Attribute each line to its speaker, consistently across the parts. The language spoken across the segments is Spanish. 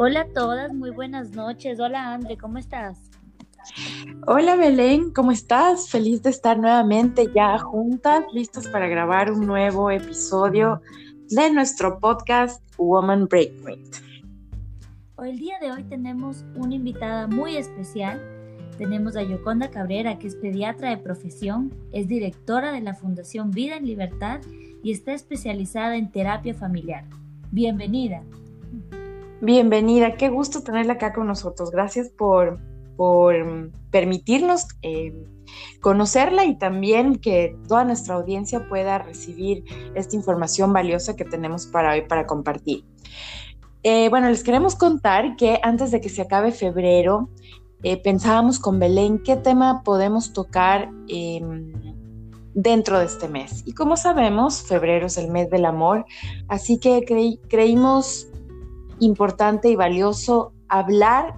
Speaker 1: Hola a todas, muy buenas noches. Hola Andre, ¿cómo estás?
Speaker 2: Hola Belén, ¿cómo estás? Feliz de estar nuevamente ya juntas, listas para grabar un nuevo episodio de nuestro podcast Woman Breakpoint.
Speaker 1: El día de hoy tenemos una invitada muy especial. Tenemos a Yoconda Cabrera, que es pediatra de profesión, es directora de la Fundación Vida en Libertad y está especializada en terapia familiar. Bienvenida.
Speaker 2: Bienvenida, qué gusto tenerla acá con nosotros. Gracias por, por permitirnos eh, conocerla y también que toda nuestra audiencia pueda recibir esta información valiosa que tenemos para hoy para compartir. Eh, bueno, les queremos contar que antes de que se acabe febrero, eh, pensábamos con Belén qué tema podemos tocar em, dentro de este mes. Y como sabemos, febrero es el mes del amor, así que creímos importante y valioso hablar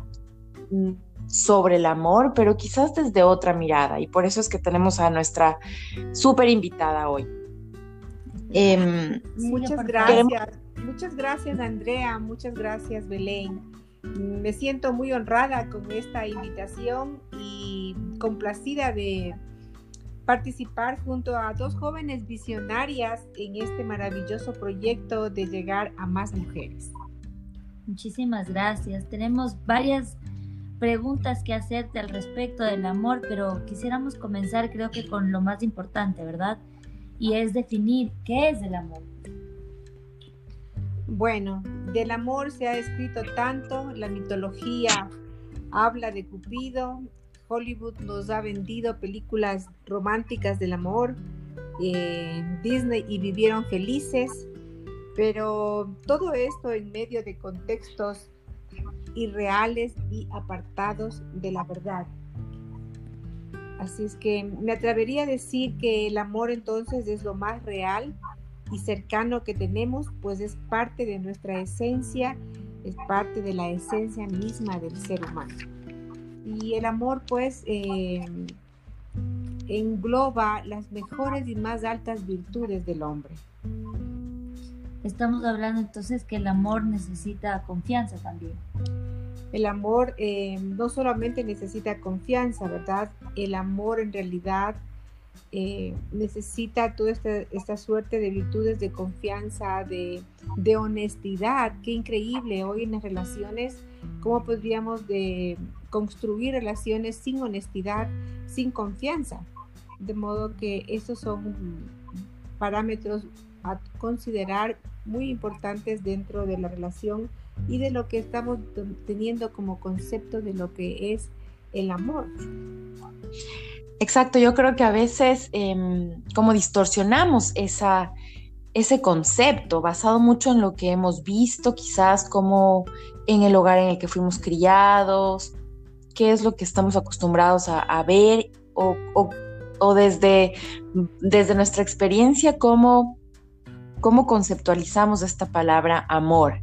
Speaker 2: mm, sobre el amor, pero quizás desde otra mirada. Y por eso es que tenemos a nuestra súper invitada hoy.
Speaker 3: Em, muchas gracias. Muchas gracias, Andrea. Muchas gracias, Belén. Me siento muy honrada con esta invitación y complacida de participar junto a dos jóvenes visionarias en este maravilloso proyecto de llegar a más mujeres.
Speaker 1: Muchísimas gracias. Tenemos varias preguntas que hacerte al respecto del amor, pero quisiéramos comenzar creo que con lo más importante, ¿verdad? Y es definir qué es el amor.
Speaker 3: Bueno, del amor se ha escrito tanto, la mitología habla de Cupido, Hollywood nos ha vendido películas románticas del amor, eh, Disney y vivieron felices, pero todo esto en medio de contextos irreales y apartados de la verdad. Así es que me atrevería a decir que el amor entonces es lo más real y cercano que tenemos, pues es parte de nuestra esencia, es parte de la esencia misma del ser humano. Y el amor pues eh, engloba las mejores y más altas virtudes del hombre.
Speaker 1: Estamos hablando entonces que el amor necesita confianza también.
Speaker 3: El amor eh, no solamente necesita confianza, ¿verdad? El amor en realidad eh, necesita toda esta, suerte de virtudes de confianza, de, honestidad. Qué increíble hoy en las relaciones, cómo podríamos de construir relaciones sin honestidad, sin confianza. De modo que esos son parámetros a considerar muy importantes dentro de la relación y de lo que estamos teniendo como concepto de lo que es el amor.
Speaker 2: Exacto, yo creo que a veces em, como distorsionamos esa, ese concepto basado mucho en lo que hemos visto, quizás como en el hogar en el que fuimos criados, qué es lo que estamos acostumbrados a, ver o, o, desde, desde nuestra experiencia, cómo, cómo conceptualizamos esta palabra amor.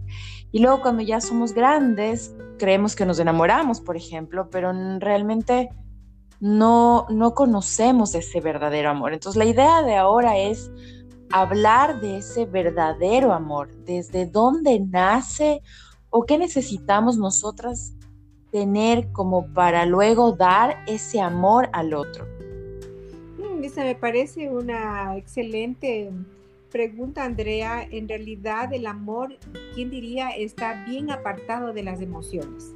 Speaker 2: Y luego cuando ya somos grandes, creemos que nos enamoramos, por ejemplo, pero realmente no, no conocemos ese verdadero amor. Entonces la idea de ahora es hablar de ese verdadero amor, desde dónde nace o qué necesitamos nosotras tener como para luego dar ese amor al otro.
Speaker 3: Mm, esa me parece una excelente pregunta, Andrea. En realidad el amor, ¿quién diría, está bien apartado de las emociones?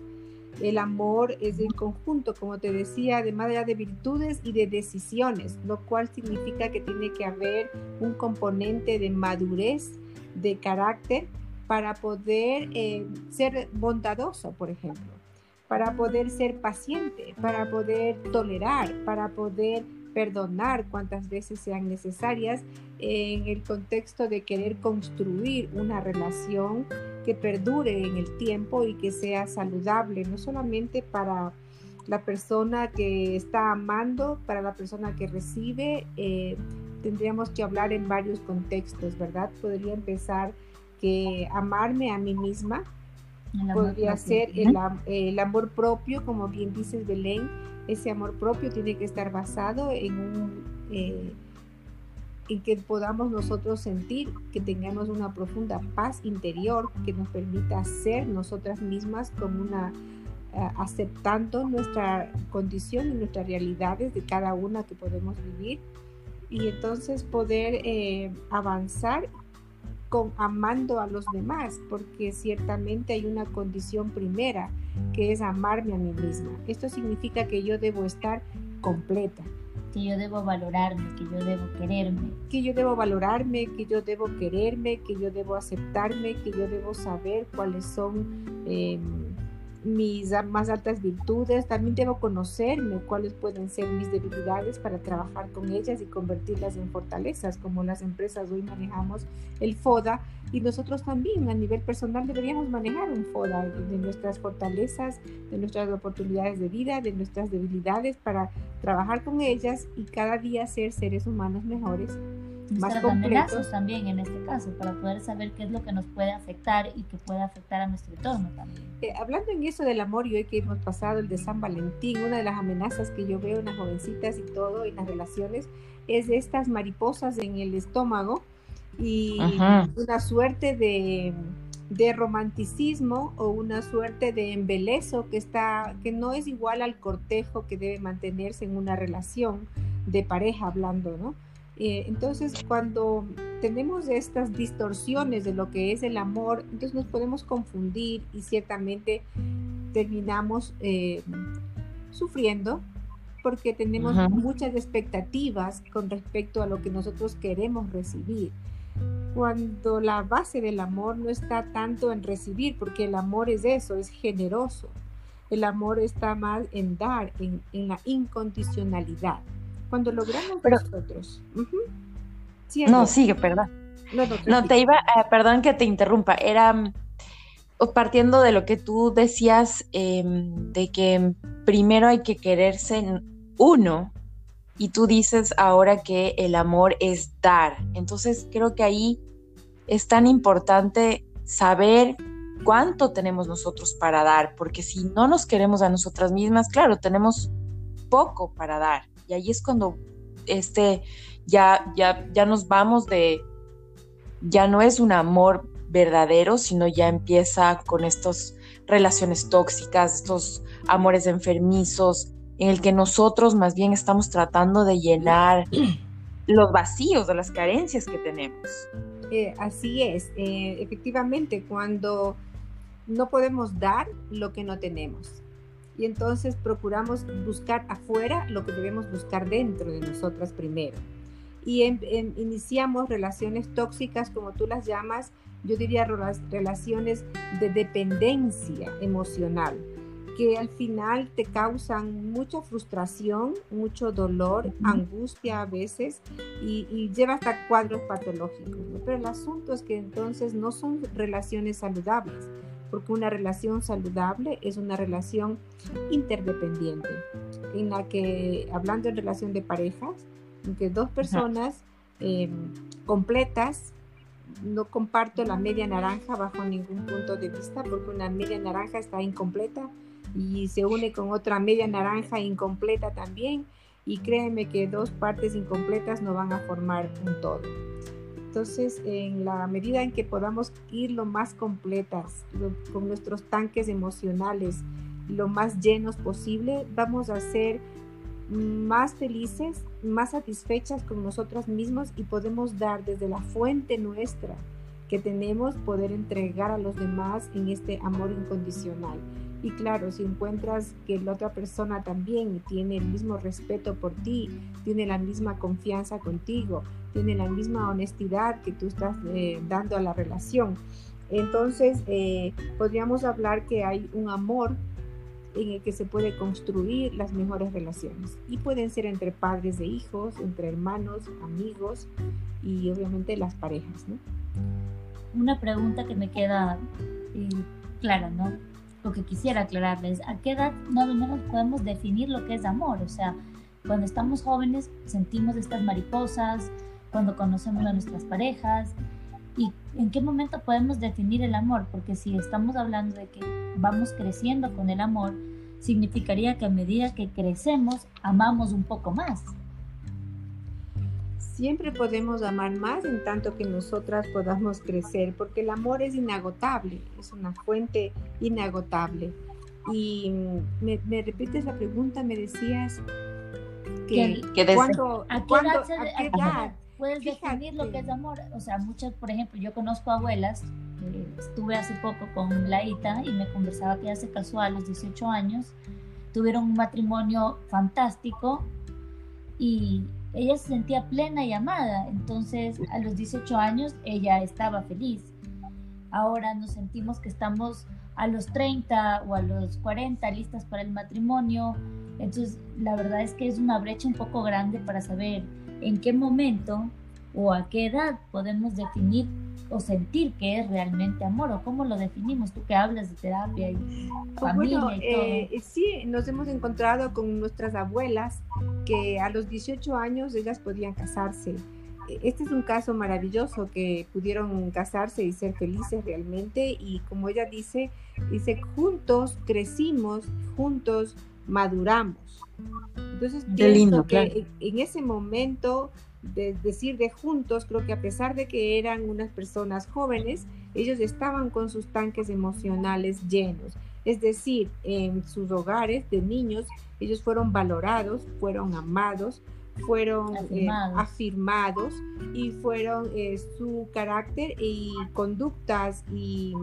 Speaker 3: El amor es el conjunto, como te decía, de de virtudes y de decisiones, lo cual significa que tiene que haber un componente de madurez, de carácter, para poder eh, ser bondadoso, por ejemplo, para poder ser paciente, para poder tolerar, para poder perdonar cuantas veces sean necesarias en el contexto de querer construir una relación que perdure en el tiempo y que sea saludable, no solamente para la persona que está amando, para la persona que recibe, eh, tendríamos que hablar en varios contextos, ¿verdad? Podría empezar que amarme a mí misma, podría ser el, el, amor propio, como bien dices Belén, ese amor propio tiene que estar basado en un, eh, en que podamos nosotros sentir que tengamos una profunda paz interior que nos permita ser nosotras mismas como una eh, aceptando nuestra condición y nuestras realidades de cada una que podemos vivir. Y entonces poder eh, avanzar con amando a los demás porque ciertamente hay una condición primera que es amarme a mí misma esto significa que yo debo estar completa
Speaker 1: que yo debo valorarme, que yo debo quererme.
Speaker 3: Que yo debo valorarme, que yo debo quererme, que yo debo aceptarme, que yo debo saber cuáles son eh, mis más altas virtudes, también debo conocerme cuáles pueden ser mis debilidades para trabajar con ellas y convertirlas en fortalezas, como las empresas. Hoy manejamos el FODA y nosotros también a nivel personal deberíamos manejar un FODA de nuestras fortalezas, de nuestras oportunidades de vida, de nuestras debilidades para trabajar con ellas y cada día ser seres humanos mejores
Speaker 1: más completos también en este caso para poder saber qué es lo que nos puede afectar y que puede afectar a nuestro entorno también.
Speaker 3: Eh, hablando en eso del amor y hoy que hemos pasado el de San Valentín, una de las amenazas que yo veo en las jovencitas y todo en las relaciones es de estas mariposas en el estómago y una suerte de, de romanticismo o una suerte de embelezo que está que no es igual al cortejo que debe mantenerse en una relación de pareja hablando, ¿no? Eh, entonces, cuando tenemos estas distorsiones de lo que es el amor, entonces nos podemos confundir y ciertamente terminamos eh, sufriendo porque tenemos muchas expectativas con respecto a lo que nosotros queremos recibir. Cuando la base del amor no está tanto en recibir, porque el amor es eso, es generoso. El amor está más en dar, en, en la incondicionalidad. Cuando logramos nosotros.
Speaker 2: no, sigue, perdón. No, te iba, eh, perdón que te interrumpa, era mm, partiendo de lo que tú decías, em, de que primero hay que quererse uno, y tú dices ahora que el amor es dar. Entonces creo que ahí es tan importante saber cuánto tenemos nosotros para dar, porque si no nos queremos a nosotras mismas, claro, tenemos poco para dar. Y ahí es cuando este, ya, ya, ya nos vamos de, ya no es un amor verdadero, sino ya empieza con estas relaciones tóxicas, estos amores enfermizos, en el que nosotros más bien estamos tratando de llenar los vacíos de las carencias que tenemos.
Speaker 3: Eh, así es, eh, efectivamente, cuando no podemos dar lo que no tenemos y entonces procuramos buscar afuera lo que debemos buscar dentro de nosotras primero. Y iniciamos relaciones tóxicas, como tú las llamas, yo diría relaciones de dependencia emocional, que al final te causan mucha frustración, mucho dolor, angustia a veces y, y lleva hasta cuadros patológicos. Pero el asunto es que entonces no son relaciones saludables porque una relación saludable es una relación interdependiente, en la que, hablando en relación de parejas, en que dos personas em, completas, no comparto la media naranja bajo ningún punto de vista, porque una media naranja está incompleta y se une con otra media naranja incompleta también, y créeme que dos partes incompletas no van a formar un todo. Entonces, en la medida en que podamos ir lo más completas, con nuestros tanques emocionales, lo más llenos posible, vamos a ser más felices, más satisfechas con nosotras mismos y podemos dar desde la fuente nuestra que tenemos, poder entregar a los demás en este amor incondicional. Y claro, si encuentras que la otra persona también tiene el mismo respeto por ti, tiene la misma confianza contigo, tiene la misma honestidad que tú estás eh, dando a la relación, entonces eh, podríamos hablar que hay un amor en el que se puede construir las mejores relaciones. Y pueden ser entre padres e hijos, entre hermanos, amigos y obviamente las parejas.
Speaker 1: Una pregunta que me queda eh, clara, ¿no? lo que quisiera aclararles, ¿a qué edad más o menos podemos definir lo que es amor? O sea, cuando estamos jóvenes sentimos estas mariposas, cuando conocemos a nuestras parejas, y en qué momento podemos definir el amor, porque si estamos hablando de que vamos creciendo con el amor, significaría que a medida que crecemos, amamos un poco más.
Speaker 3: Siempre podemos amar más en tanto que nosotras podamos crecer, porque el amor es inagotable, es una fuente inagotable. Y me, me repites la pregunta, me decías que,
Speaker 1: cuando, ¿a qué edad, puedes definir lo que es amor? O sea, muchas, por ejemplo, yo conozco abuelas, estuve hace poco con Laita y me conversaba que ella se casó a los 18 años, tuvieron un matrimonio fantástico y ella se sentía plena y amada, entonces a los 18 años ella estaba feliz. Ahora nos sentimos que estamos a los 30 o a los 40 listas para el matrimonio, entonces la verdad es que es una brecha un poco grande para saber en qué momento o a qué edad podemos definir o sentir que es realmente amor o cómo lo definimos tú que hablas de terapia y pues familia y todo.
Speaker 3: Eh, sí nos hemos encontrado con nuestras abuelas que a los 18 años ellas podían casarse e, este es un caso maravilloso que pudieron casarse y ser felices realmente y como ella dice dice juntos crecimos juntos maduramos entonces pienso que en ese momento de decir de juntos, creo que a pesar de que eran unas personas jóvenes, ellos estaban con sus tanques emocionales llenos. Es decir, en sus hogares de niños, ellos fueron valorados, fueron amados, fueron eh, afirmados, y fueron eh, su carácter y conductas y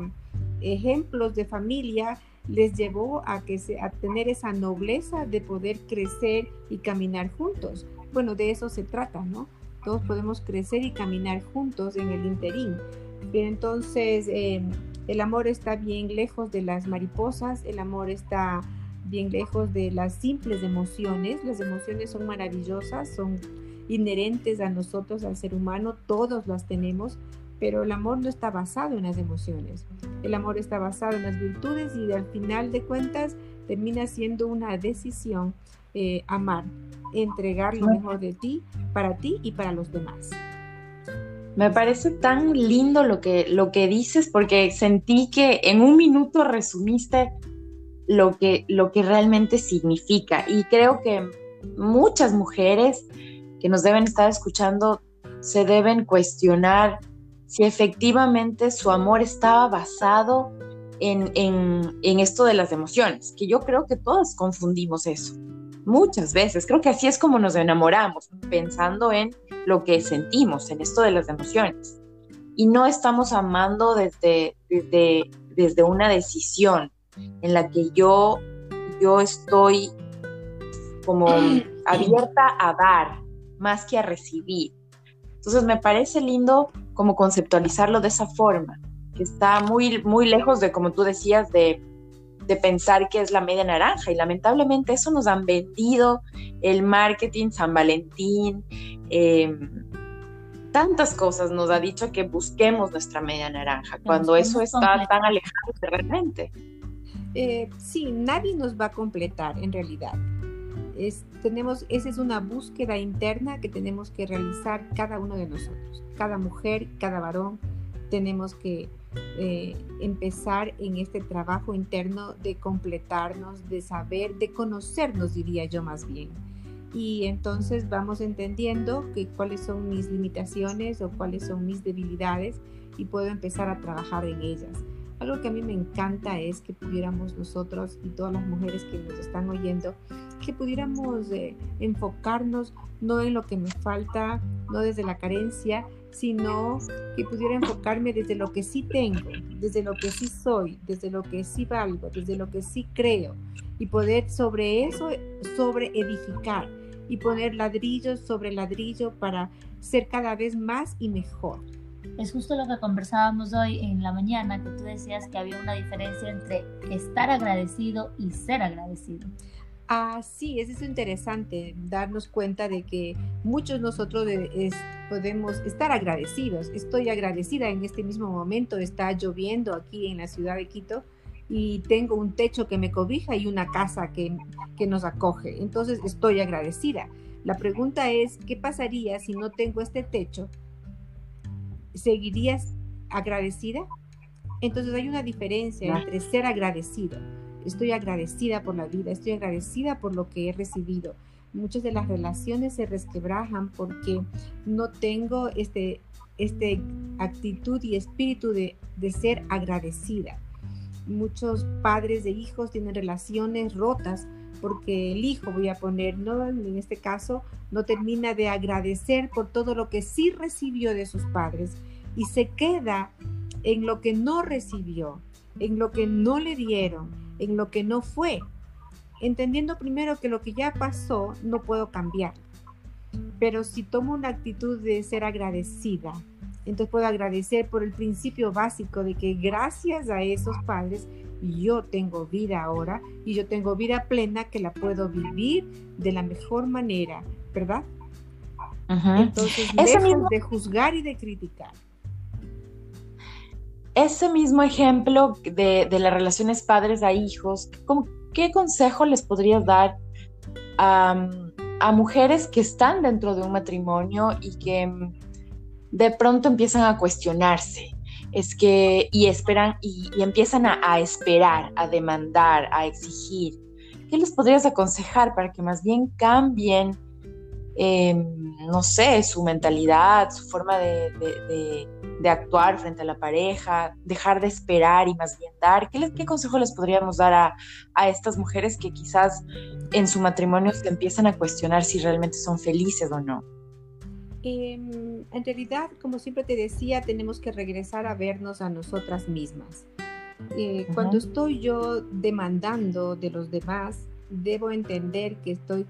Speaker 3: ejemplos de familia les llevó a que se, a tener esa nobleza de poder crecer y caminar juntos bueno, de eso se trata, ¿no? Todos podemos crecer y caminar juntos en el interín. Entonces em, el amor está bien lejos de las mariposas, el amor está bien lejos de las simples emociones. Las emociones son maravillosas, son inherentes a nosotros, al ser humano, todos las tenemos, pero el amor no está basado en las emociones. El amor está basado en las virtudes y al final de cuentas termina siendo una decisión eh, amar entregar lo mejor de ti para ti y para los demás.
Speaker 2: Me parece tan lindo lo que, lo que dices porque sentí que en un minuto resumiste lo que, lo que realmente significa y creo que muchas mujeres que nos deben estar escuchando se deben cuestionar si efectivamente su amor estaba basado en, en, esto de las emociones, que yo creo que todas confundimos eso muchas veces. Creo que así es como nos enamoramos, pensando en lo que sentimos, en esto de las emociones. Y no estamos amando desde, desde, desde una decisión en la que yo, yo estoy como abierta a dar más que a recibir. Entonces me parece lindo como conceptualizarlo de esa forma, que está muy, muy lejos de, como tú decías, de de pensar que es la media naranja y lamentablemente eso nos han vendido el marketing, San Valentín, em, tantas cosas nos ha dicho que busquemos nuestra media naranja cuando eso está tan alejado de realmente.
Speaker 3: Eh, sí, nadie nos va a completar en realidad. Es, tenemos, esa es una búsqueda interna que tenemos que realizar cada uno de nosotros, cada mujer, cada varón, tenemos que eh, empezar en este trabajo interno de completarnos, de saber, de conocernos, diría yo más bien. Y entonces vamos entendiendo que cuáles son mis limitaciones o cuáles son mis debilidades y puedo empezar a trabajar en ellas. Algo que a mí me encanta es que pudiéramos nosotros y todas las mujeres que nos están oyendo, que pudiéramos eh, enfocarnos no en lo que me falta, no desde la carencia, sino que pudiera enfocarme desde lo que sí tengo, desde lo que sí soy, desde lo que sí valgo, desde lo que sí creo y poder sobre eso, sobre edificar y poner ladrillos sobre ladrillo para ser cada vez más y mejor.
Speaker 1: Es justo lo que conversábamos hoy en la mañana, que tú decías que había una diferencia entre estar agradecido y ser agradecido.
Speaker 3: Ah, sí, es interesante darnos cuenta de que muchos nosotros podemos estar agradecidos. Estoy agradecida en este mismo momento, está lloviendo aquí en la ciudad de Quito y tengo un techo que me cobija y una casa que, que nos acoge. Entonces estoy agradecida. La pregunta es, ¿qué pasaría si no tengo este techo? ¿Seguirías agradecida? Entonces hay una diferencia entre ser agradecido estoy agradecida por la vida, estoy agradecida por lo que he recibido. muchas de las relaciones se resquebrajan porque no tengo este, este actitud y espíritu de, de ser agradecida. Muchos padres de hijos tienen relaciones rotas porque el hijo, voy a poner, no en este caso, no termina de agradecer por todo lo que sí recibió de sus padres y se queda en lo que no recibió, en lo que no le dieron, en lo que no fue, entendiendo primero que lo que ya pasó no puedo cambiar. Pero si tomo una actitud de ser agradecida, entonces puedo agradecer por el principio básico de que gracias a esos padres yo tengo vida ahora y yo tengo vida plena que la puedo vivir de la mejor manera, ¿verdad? Entonces, lejos de juzgar y de criticar.
Speaker 2: Ese mismo ejemplo de, las relaciones padres a hijos, ¿qué consejo les podrías dar a, a mujeres que están dentro de un matrimonio y que de pronto empiezan a cuestionarse? es que y esperan y, empiezan a, esperar, a demandar, a exigir. ¿Qué les podrías aconsejar para que más bien cambien, em, no sé, su mentalidad, su forma de, actuar frente a la pareja, dejar de esperar y más bien dar? ¿Qué, qué consejo les podríamos dar a, a estas mujeres que quizás en su matrimonio se empiezan a cuestionar si realmente son felices o no?
Speaker 3: Em, en realidad, como siempre te decía, tenemos que regresar a vernos a nosotras mismas. Eh, cuando estoy yo demandando de los demás, debo entender que estoy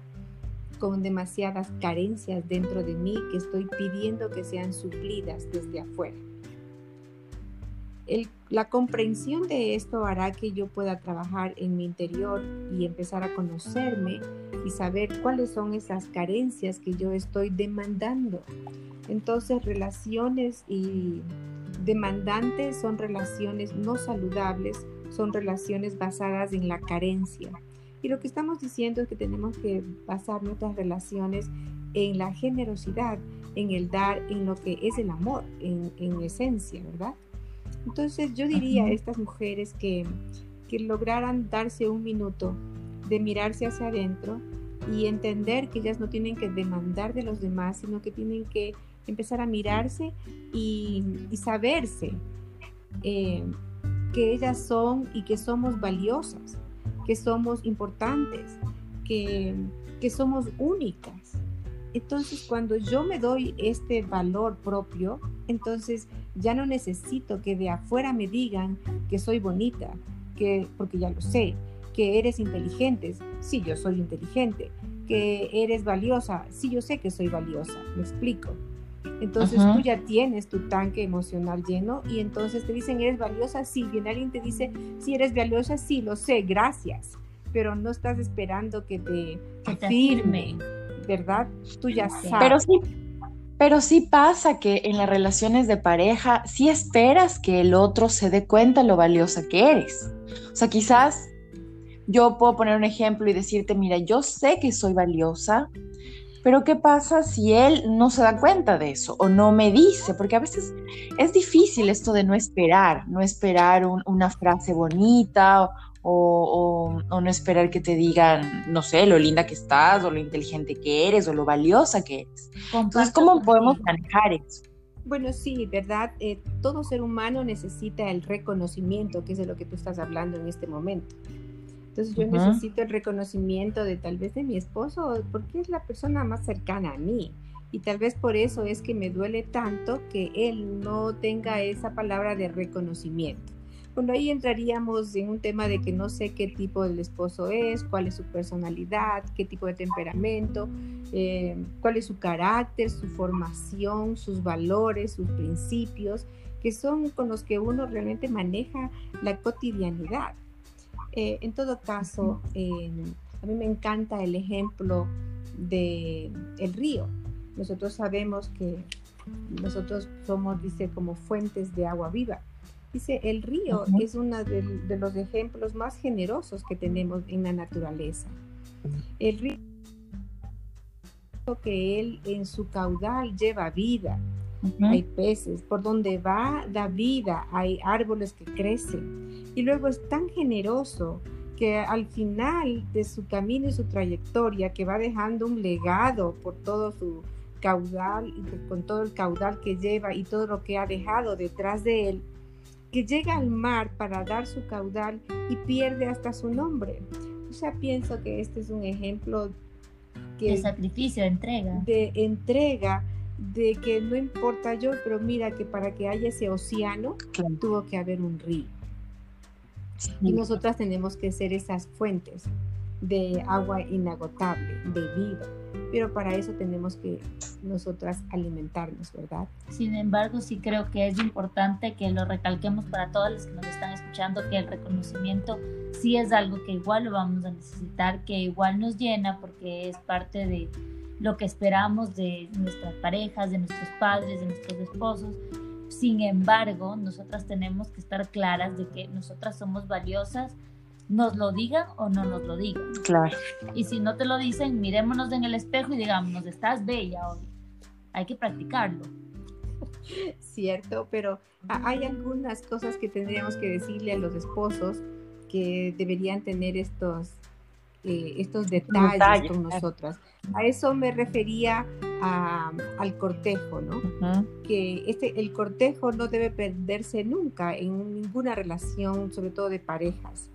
Speaker 3: con demasiadas carencias dentro de mí que estoy pidiendo que sean suplidas desde afuera la comprensión de esto hará que yo pueda trabajar en mi interior y empezar a conocerme y saber cuáles son esas carencias que yo estoy demandando. Entonces, relaciones y demandantes son relaciones no saludables, son relaciones basadas en la carencia. Y lo que estamos diciendo es que tenemos que basar nuestras relaciones en la generosidad, en el dar, en lo que es el amor, en, en esencia, ¿verdad? Entonces yo diría a estas mujeres que, que lograran darse un minuto de mirarse hacia adentro y entender que ellas no tienen que demandar de los demás, sino que tienen que empezar a mirarse y, saberse eh, que ellas son y que somos valiosas, que somos importantes, que, que somos únicas. Entonces, cuando yo me doy este valor propio, entonces ya no necesito que de afuera me digan que soy bonita, que porque ya lo sé, que eres inteligente, sí, yo soy inteligente, que eres valiosa, sí, yo sé que soy valiosa, me explico. Entonces tú ya tienes tu tanque emocional lleno y entonces te dicen, eres valiosa, sí, y alguien te dice, sí, eres valiosa, sí, lo sé, gracias, pero no estás esperando que te, afirme ¿verdad? Tú ya sabes.
Speaker 2: Pero sí, pero sí pasa que en las relaciones de pareja sí esperas que el otro se dé cuenta lo valiosa que eres. O sea, quizás yo puedo poner un ejemplo y decirte, mira, yo sé que soy valiosa, pero ¿qué pasa si él no se da cuenta de eso o no me dice? Porque a veces es difícil esto de no esperar, no esperar una frase bonita o, no esperar que te digan, no sé, lo linda que estás, o lo inteligente que eres, o lo valiosa que eres. Entonces, ¿cómo podemos manejar eso?
Speaker 3: Bueno, sí, ¿verdad? Eh, todo ser humano necesita el reconocimiento, que es de lo que tú estás hablando en este momento. Entonces yo necesito el reconocimiento de tal vez de mi esposo, porque es la persona más cercana a mí. Y tal vez por eso es que me duele tanto que él no tenga esa palabra de reconocimiento. Bueno, ahí entraríamos en un tema de que no sé qué tipo de esposo es, cuál es su personalidad, qué tipo de temperamento, eh, cuál es su carácter, su formación, sus valores, sus principios, que son con los que uno realmente maneja la cotidianidad. Eh, en todo caso, a mí me encanta el ejemplo de el río. Nosotros sabemos que nosotros somos, dice, como fuentes de agua viva. Dice, el río es uno de, los ejemplos más generosos que tenemos en la naturaleza. El río que él en su caudal lleva vida. Hay peces, por donde va da vida, hay árboles que crecen. Y luego es tan generoso que al final de su camino y su trayectoria, que va dejando un legado por todo su caudal y con todo el caudal que lleva y todo lo que ha dejado detrás de él, que llega al mar para dar su caudal y pierde hasta su nombre. O sea, pienso que este es un ejemplo
Speaker 1: de sacrificio, entrega.
Speaker 3: De entrega, de que no importa yo, pero mira que para que haya ese océano tuvo que haber un río. Y nosotras tenemos que ser esas fuentes de agua inagotable, de vida. Pero para eso tenemos que nosotras alimentarnos, ¿verdad?
Speaker 1: Sin embargo, sí creo que es importante que lo recalquemos para todos los que nos están escuchando, que el reconocimiento sí es algo que igual lo vamos a necesitar, que igual nos llena porque es parte de lo que esperamos de nuestras parejas, de nuestros padres, de nuestros esposos. Sin embargo, nosotras tenemos que estar claras de que nosotras somos valiosas nos lo digan o no nos lo digan.
Speaker 2: Claro.
Speaker 1: Y si no te lo dicen, mirémonos en el espejo y digámonos, estás bella hoy. Hay que practicarlo.
Speaker 3: Cierto, pero hay algunas cosas que tendríamos que decirle a los esposos que deberían tener estos, eh, estos detalles con nosotras. A eso me refería al cortejo, ¿no? Que este, el cortejo no debe perderse nunca en ninguna relación, sobre todo de parejas.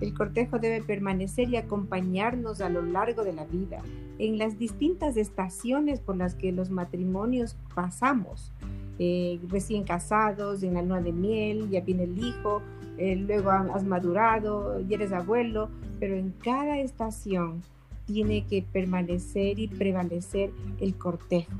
Speaker 3: El cortejo debe permanecer y acompañarnos a lo largo de la vida, en las distintas estaciones por las que los matrimonios pasamos. Eh, recién casados, en la luna de miel, ya viene el hijo, eh, luego has madurado, y eres abuelo, pero en cada estación tiene que permanecer y prevalecer el cortejo.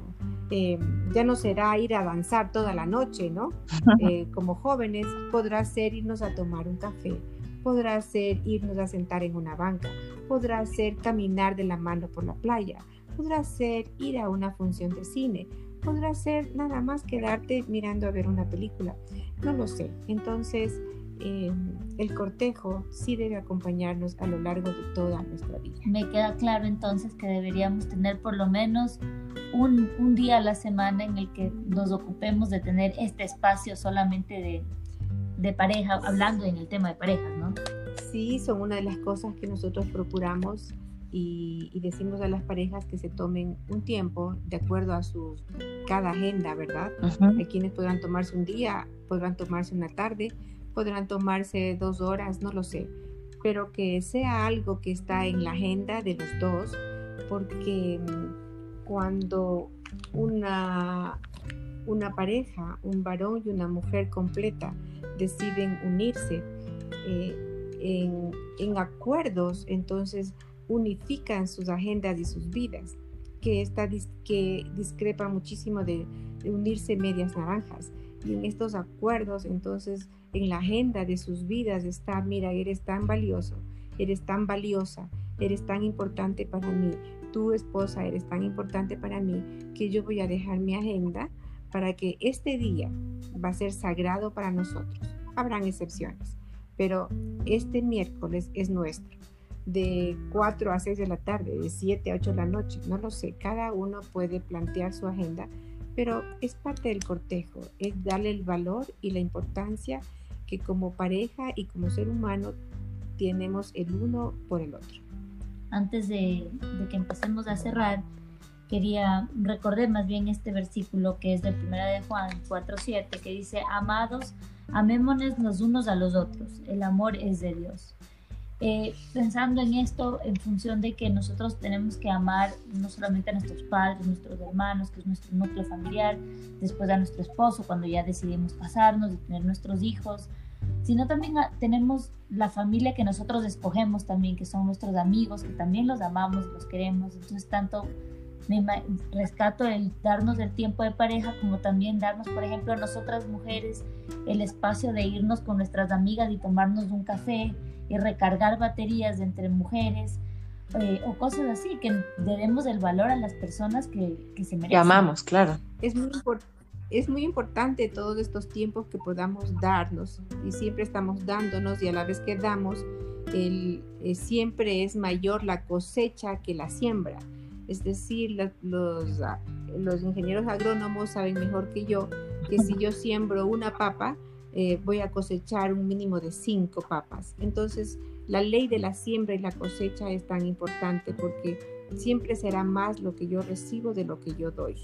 Speaker 3: Eh, ya no será ir a danzar toda la noche, ¿no? como jóvenes podrá ser irnos a tomar un café, podrá ser irnos a sentar en una banca, podrá ser caminar de la mano por la playa, podrá ser ir a una función de cine, podrá ser nada más quedarte mirando a ver una película. No lo sé. Entonces, eh, el cortejo sí debe acompañarnos a lo largo de toda nuestra vida.
Speaker 1: Me queda claro entonces que deberíamos tener por lo menos un, un día a la semana en el que nos ocupemos de tener este espacio solamente de de pareja, hablando en el tema de parejas, ¿no?
Speaker 3: Sí, son una de las cosas que nosotros procuramos y, decimos a las parejas que se tomen un tiempo de acuerdo a su cada agenda, ¿verdad? Hay quienes podrán tomarse un día, podrán tomarse una tarde, podrán tomarse dos horas, no lo sé, pero que sea algo que está en la agenda de los dos, porque mm, cuando una, una pareja, un varón y una mujer completa, deciden unirse eh, en, acuerdos, entonces unifican sus agendas y sus vidas, que, está, que discrepa muchísimo de, unirse medias naranjas. Y en estos acuerdos, entonces, en la agenda de sus vidas está, mira, eres tan valioso, eres tan valiosa, eres tan importante para mí, tu esposa eres tan importante para mí, que yo voy a dejar mi agenda para que este día va a ser sagrado para nosotros. Habrán excepciones, pero este miércoles es nuestro. De 4 a 6 de la tarde, de 7 a 8 de la noche, no lo sé, cada uno puede plantear su agenda, pero es parte del cortejo, es darle el valor y la importancia que como pareja y como ser humano tenemos el uno por el otro.
Speaker 1: Antes de, que empecemos a cerrar, quería recordar más bien este versículo que es de primera de Juan 4.7 que dice, amados, amémonos los unos a los otros, el amor es de Dios. Eh, pensando en esto en función de que nosotros tenemos que amar no solamente a nuestros padres, nuestros hermanos, que es nuestro núcleo familiar, después a nuestro esposo cuando ya decidimos casarnos y tener nuestros hijos, sino también tenemos la familia que nosotros escogemos también, que son nuestros amigos, que también los amamos, los queremos, entonces tanto me rescato el darnos el tiempo de pareja, como también darnos, por ejemplo, a nosotras mujeres el espacio de irnos con nuestras amigas y tomarnos un café y recargar baterías entre mujeres eh, o cosas así, que demos el valor a las personas que, que se merecen. Que
Speaker 2: amamos, claro.
Speaker 3: Es muy, es muy importante todos estos tiempos que podamos darnos y siempre estamos dándonos y a la vez que damos, el, eh, siempre es mayor la cosecha que la siembra. Es decir, los, ah, los ingenieros agrónomos saben mejor que yo que si yo siembro una papa, eh, voy a cosechar un mínimo de cinco papas. Entonces, la ley de la siembra y la cosecha es tan importante porque siempre será más lo que yo recibo de lo que yo doy.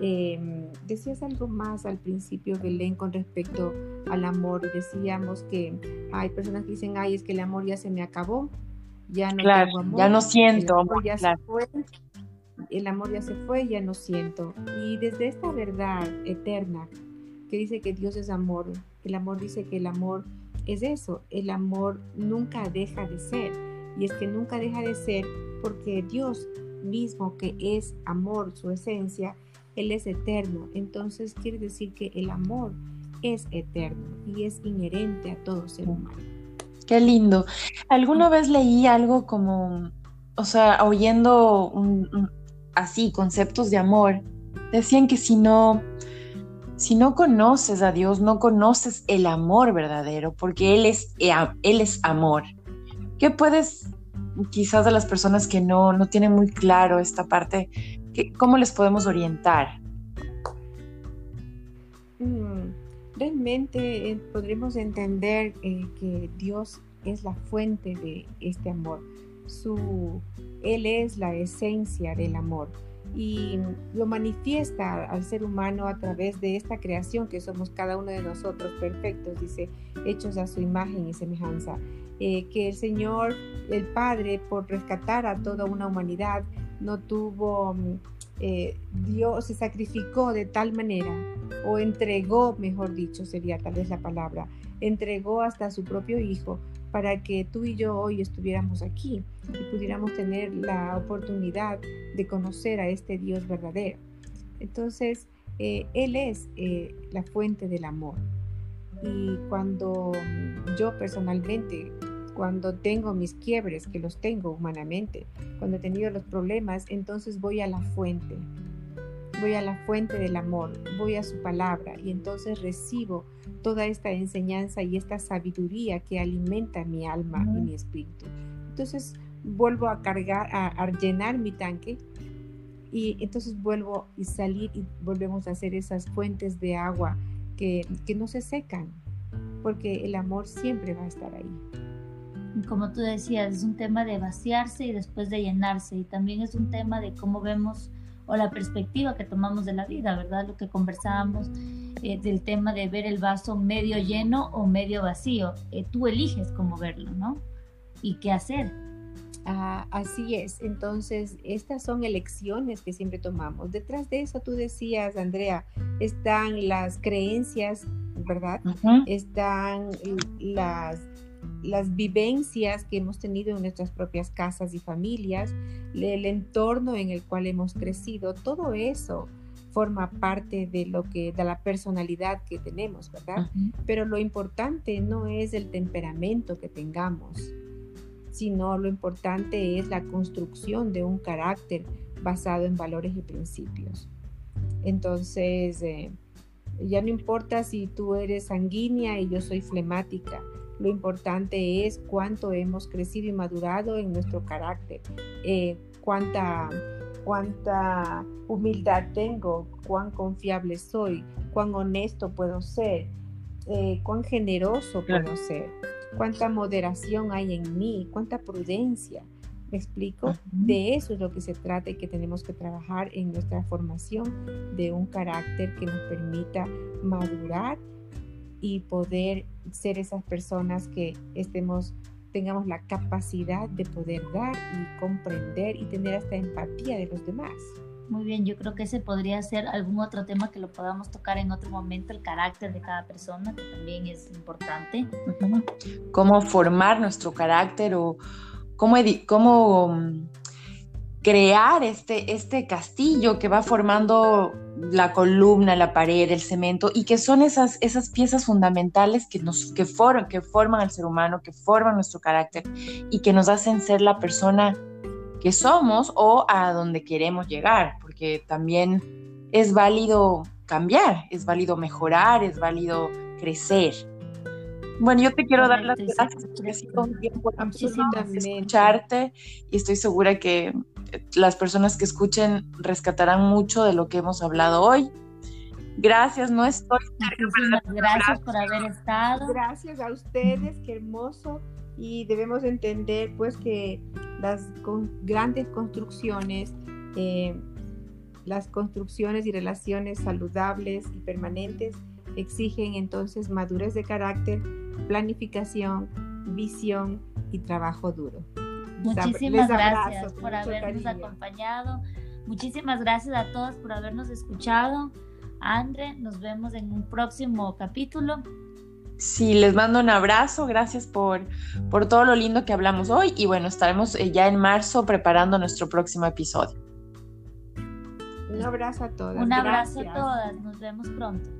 Speaker 3: Em, decías algo más al principio, Belén, con respecto al amor. Decíamos que hay personas que dicen, ay, es que el amor ya se me acabó, ya no tengo amor,
Speaker 2: ya no siento
Speaker 3: el amor, ya se fue, el amor ya se fue, ya no siento. Y desde esta verdad eterna que dice que Dios es amor, el amor dice que el amor es eso, el amor nunca deja de ser. Y es que nunca deja de ser porque Dios mismo que es amor, su esencia, Él es eterno. Entonces quiere decir que el amor es eterno y es inherente a todo ser humano.
Speaker 2: Qué lindo. Alguna vez leí algo como, o sea, oyendo así conceptos de amor, decían que si no, si no conoces a Dios, no conoces el amor verdadero, porque Él es, él es amor. ¿Qué puedes, quizás a las personas que no, no tienen muy claro esta parte, cómo les podemos orientar?
Speaker 3: Realmente eh, podremos entender eh, que Dios es la fuente de este amor. Su, él es la esencia del amor y lo manifiesta al ser humano a través de esta creación que somos cada uno de nosotros perfectos, dice, hechos a su imagen y semejanza. Eh, que el Señor, el Padre, por rescatar a toda una humanidad, no tuvo, mm, eh, Dios se sacrificó de tal manera, o entregó, mejor dicho, sería tal vez la palabra, entregó hasta su propio Hijo para que tú y yo hoy estuviéramos aquí y pudiéramos tener la oportunidad de conocer a este Dios verdadero. Entonces, eh, Él es eh, la fuente del amor. Y cuando yo personalmente, cuando tengo mis quiebres, que los tengo humanamente, cuando he tenido los problemas, entonces voy a la fuente. Voy a la fuente del amor, voy a su palabra y entonces recibo toda esta enseñanza y esta sabiduría que alimenta mi alma y mi espíritu. Entonces vuelvo a cargar, a, llenar mi tanque y entonces vuelvo y salir y volvemos a hacer esas fuentes de agua que, que no se secan, porque el amor siempre va a estar ahí.
Speaker 1: Como tú decías, es un tema de vaciarse y después de llenarse y también es un tema de cómo vemos o la perspectiva que tomamos de la vida, ¿verdad? Lo que conversábamos eh, del tema de ver el vaso medio lleno o medio vacío. Eh, tú eliges cómo verlo, ¿no? Y qué hacer.
Speaker 3: Ah, así es. Entonces, estas son elecciones que siempre tomamos. Detrás de eso, tú decías, Andrea, están las creencias, ¿verdad? Están las las vivencias que hemos tenido en nuestras propias casas y familias, el entorno en el cual hemos crecido, todo eso forma parte de lo que de la personalidad que tenemos, ¿verdad? Pero lo importante no es el temperamento que tengamos, sino lo importante es la construcción de un carácter basado en valores y principios. Entonces, eh, ya no importa si tú eres sanguínea y yo soy flemática, lo importante es cuánto hemos crecido y madurado en nuestro carácter, eh, cuánta, cuánta humildad tengo, cuán confiable soy, cuán honesto puedo ser, eh, cuán generoso puedo ser, cuánta moderación hay en mí, cuánta prudencia. ¿Me explico? De eso es lo que se trata y que tenemos que trabajar en nuestra formación de un carácter que nos permita madurar y poder ser esas personas que estemos tengamos la capacidad de poder dar y comprender y tener esta empatía de los demás.
Speaker 1: Muy bien, yo creo que ese podría ser algún otro tema que lo podamos tocar en otro momento, el carácter de cada persona, que también es importante.
Speaker 2: Cómo formar nuestro carácter o cómo, cómo mm, crear este, este castillo que va formando la columna, la pared, el cemento, y que son esas, esas piezas fundamentales que, nos, que, que forman al ser humano, que forman nuestro carácter y que nos hacen ser la persona que somos o a donde queremos llegar, porque también es válido cambiar, es válido mejorar, es válido crecer. Bueno, yo te quiero dar las gracias porque ha sido un tiempo escucharte y estoy segura que las personas que escuchen rescatarán mucho de lo que hemos hablado hoy. Gracias, no estoy.
Speaker 1: Gracias por haber estado.
Speaker 3: Gracias a ustedes, qué hermoso y debemos entender pues que las grandes construcciones, eh, las construcciones y relaciones saludables y permanentes exigen entonces madurez de carácter, planificación, visión y trabajo duro.
Speaker 1: Muchísimas gracias por habernos acompañado. Muchísimas gracias a todos por habernos escuchado. Andre, nos vemos en un próximo capítulo.
Speaker 2: Sí, les mando un abrazo, gracias por, por todo lo lindo que hablamos hoy y bueno, estaremos eh, ya en marzo preparando nuestro próximo episodio.
Speaker 3: Un abrazo a todas.
Speaker 1: Un abrazo a todas, nos vemos pronto.